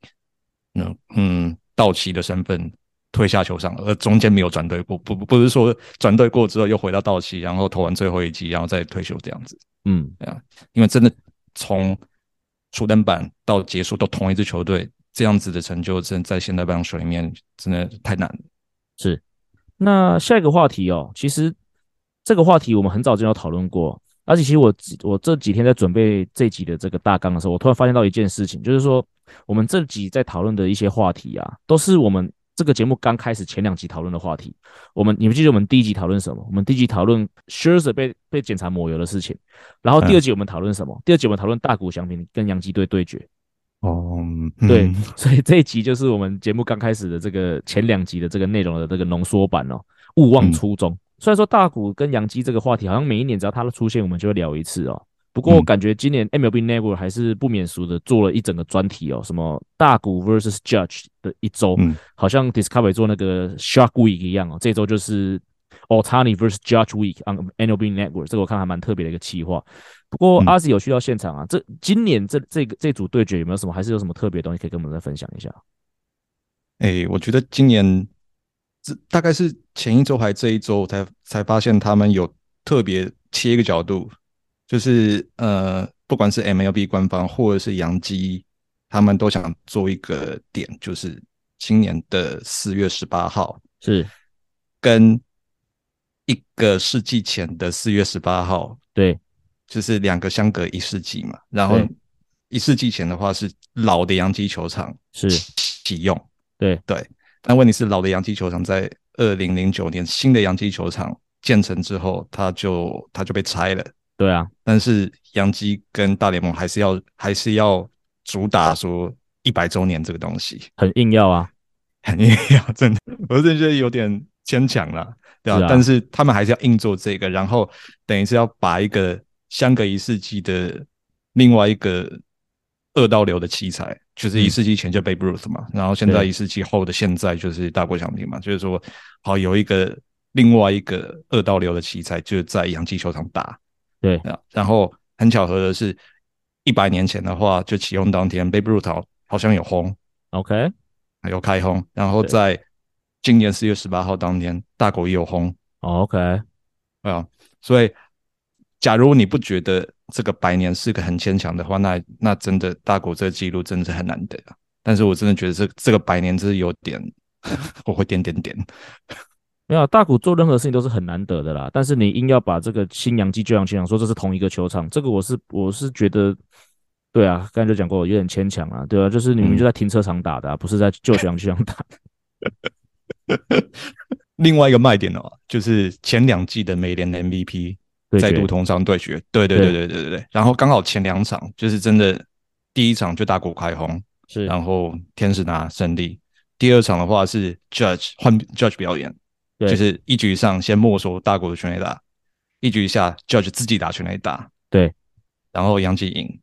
嗯嗯道奇的身份退下球场，而中间没有转队过，不不不是说转队过之后又回到道奇，然后投完最后一季，然后再退休这样子，嗯，对啊，因为真的从初登板到结束都同一支球队。这样子的成就，真在现代棒球里面真的太难了。是，那下一个话题哦，其实这个话题我们很早就有讨论过，而且其实我我这几天在准备这集的这个大纲的时候，我突然发现到一件事情，就是说我们这集在讨论的一些话题啊，都是我们这个节目刚开始前两集讨论的话题。我们你们记得我们第一集讨论什么？我们第一集讨论 Scherzer 被被检查抹油的事情，然后第二集我们讨论什么？嗯、第二集我们讨论大谷翔平跟洋基队对决。哦，嗯、对，所以这一集就是我们节目刚开始的这个前两集的这个内容的这个浓缩版哦。勿忘初衷，嗯、虽然说大股跟洋基这个话题好像每一年只要他的出现，我们就会聊一次哦。不过我感觉今年 MLB Network 还是不免俗的做了一整个专题哦，什么大股 versus Judge 的一周，嗯、好像 Discovery 做那个 Shark Week 一样哦。这周就是 Ohtani versus Judge Week on MLB Network，这个我看还蛮特别的一个企划。不过阿 Z 有去到现场啊，这今年这这个这组对决有没有什么，还是有什么特别的东西可以跟我们再分享一下？哎，我觉得今年这大概是前一周还这一周才才发现他们有特别切一个角度，就是呃，不管是 MLB 官方或者是杨基，他们都想做一个点，就是今年的四月十八号是。跟一个世纪前的四月十八号对。就是两个相隔一世纪嘛，然后一世纪前的话是老的洋基球场是。启用，对。对，但问题是老的洋基球场在二零零九年新的洋基球场建成之后，它就它就被拆了。对啊，但是洋基跟大联盟还是要还是要主打说一百周年这个东西，很硬要啊，很硬要，真的，我真的觉得有点牵强了，对吧？啊？但是他们还是要硬做这个，然后等于是要把一个相隔一世纪的另外一个二刀流的奇才，就是一世纪前就 Babe Ruth 嘛，嗯、然后现在一世纪后的现在就是大国翔平嘛，就是说好有一个另外一个二刀流的奇才，就在洋基球场打。对，然后很巧合的是，一百年前的话，就启用当天，Babe Ruth 好像有轰，OK，有开轰，然后在今年四月十八号当天，大国也有轰，OK，啊，所以假如你不觉得这个百年是个很牵强的话，那那真的大谷这个记录真的是很难得啊。但是我真的觉得这这个百年真是有点，我会点点点。没有大谷做任何事情都是很难得的啦，但是你硬要把这个新洋基旧洋球场说这是同一个球场，这个我是我是觉得，对啊，刚才就讲过有点牵强啊，对啊，就是你们就在停车场打的，啊，嗯、不是在旧球场打的。另外一个卖点哦，就是前两季的美联 MVP 再度同场对决，对对对。对对对对，然后刚好前两场就是真的第一场就大国开轰，是，然后天使拿胜利，第二场的话是 Judge 换 Judge 表演。就是一局上先没收大国的全垒打，一局下 Judge 自己打全垒打，对，然后杨基赢，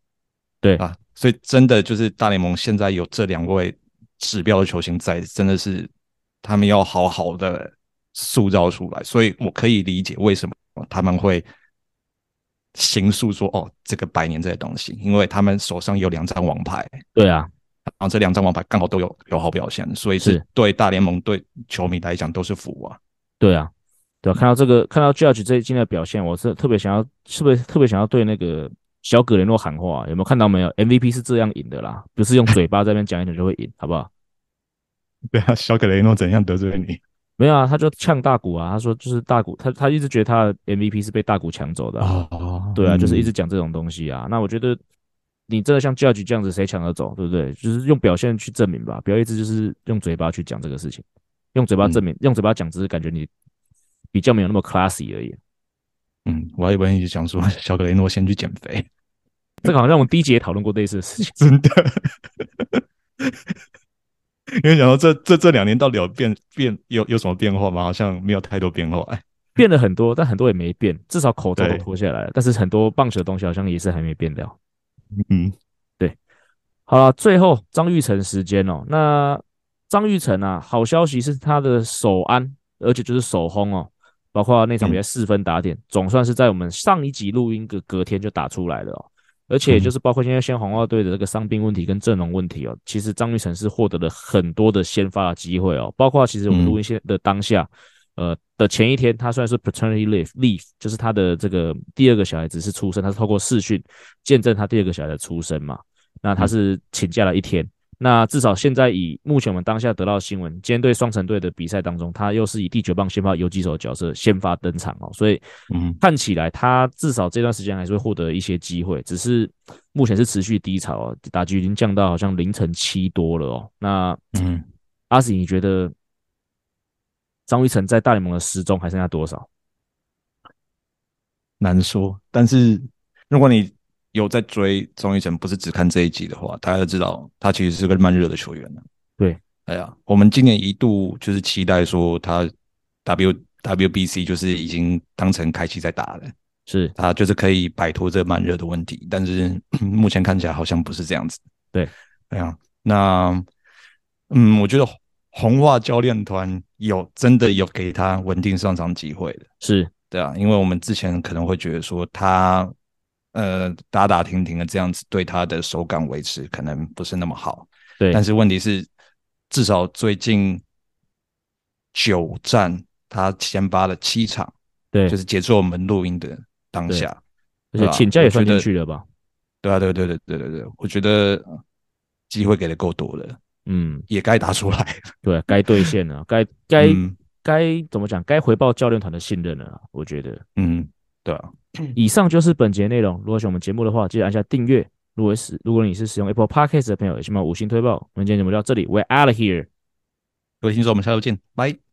对。啊，所以真的就是大联盟现在有这两位指标的球星在，真的是他们要好好的塑造出来，所以我可以理解为什么他们会形塑说哦，这个百年这些东西，因为他们手上有两张王牌，对啊。然后这两张王牌刚好都有有好表现，所以是对大联盟对球迷来讲都是福啊。对啊，对啊，看到这个，看到 Judge 这今天的表现，我是特别想要，是不是特别想要对那个小葛雷诺喊话？有没有看到没有？MVP 是这样赢的啦，不是用嘴巴在那边讲一点就会赢，好不好？对啊，小葛雷诺怎样得罪你？没有啊，他就呛大谷啊，他说就是大谷，他他一直觉得他的 MVP 是被大谷抢走的啊。哦，对啊，就是一直讲这种东西啊。嗯、那我觉得你真的像 Judge 这样子，谁抢得走？对不对？就是用表现去证明吧，不要一直就是用嘴巴去讲这个事情。用嘴巴证明，嗯、用嘴巴讲，只是感觉你比较没有那么 classy 而已。嗯，我还以为你讲说小格雷诺先去减肥，这个好像我们第一集也讨论过类似的事情。真的，因为想到这这这两年到底有变变有有什么变化吗？好像没有太多变化，哎，变了很多，但很多也没变，至少口罩都脱下来了。但是很多棒球的东西好像也是还没变掉。嗯，对。好了，最后张玉成时间哦，那。张玉成啊，好消息是他的首安，而且就是首轰哦，包括那场比赛四分打点，嗯、总算是在我们上一集录音的隔天就打出来了哦。而且就是包括现在先红袜队的这个伤病问题跟阵容问题哦，其实张玉成是获得了很多的先发的机会哦。包括其实我们录音现的当下，嗯、呃的前一天，他算是 paternity leave leave，就是他的这个第二个小孩子是出生，他是透过视讯见证他第二个小孩的出生嘛。那他是请假了一天。嗯那至少现在以目前我们当下得到的新闻，今天对双城队的比赛当中，他又是以第九棒先发游击手的角色先发登场哦，所以嗯，看起来他至少这段时间还是会获得一些机会，只是目前是持续低潮哦，打击已经降到好像凌晨七多了哦。那嗯，阿喜你觉得张玉成在大联盟的时钟还剩下多少？难说，但是如果你。有在追张育成，不是只看这一集的话，大家都知道他其实是个慢热的球员呢。对，哎呀，我们今年一度就是期待说他 W WBC 就是已经当成开季在打了，是他就是可以摆脱这个慢热的问题，但是 目前看起来好像不是这样子。对，哎呀，那嗯，我觉得红袜教练团有真的有给他稳定上场机会的，是对啊，因为我们之前可能会觉得说他。呃，打打停停的这样子，对他的手感维持可能不是那么好。对，但是问题是，至少最近九战他先发了七场，对，就是结束我们录音的当下，而且请假也算进去了吧？对啊，对对对对对对，我觉得机会给的够多了，嗯，也该打出来，对，该兑现了，该该该怎么讲？该回报教练团的信任了，我觉得，嗯，对啊。以上就是本节内容。如果喜欢我们节目的话，记得按下订阅。如果是如果你是使用 Apple Podcast 的朋友，也请帮我五星推爆。我们今天节目就到这里，We're out of here。各位听众，我们下周见，拜。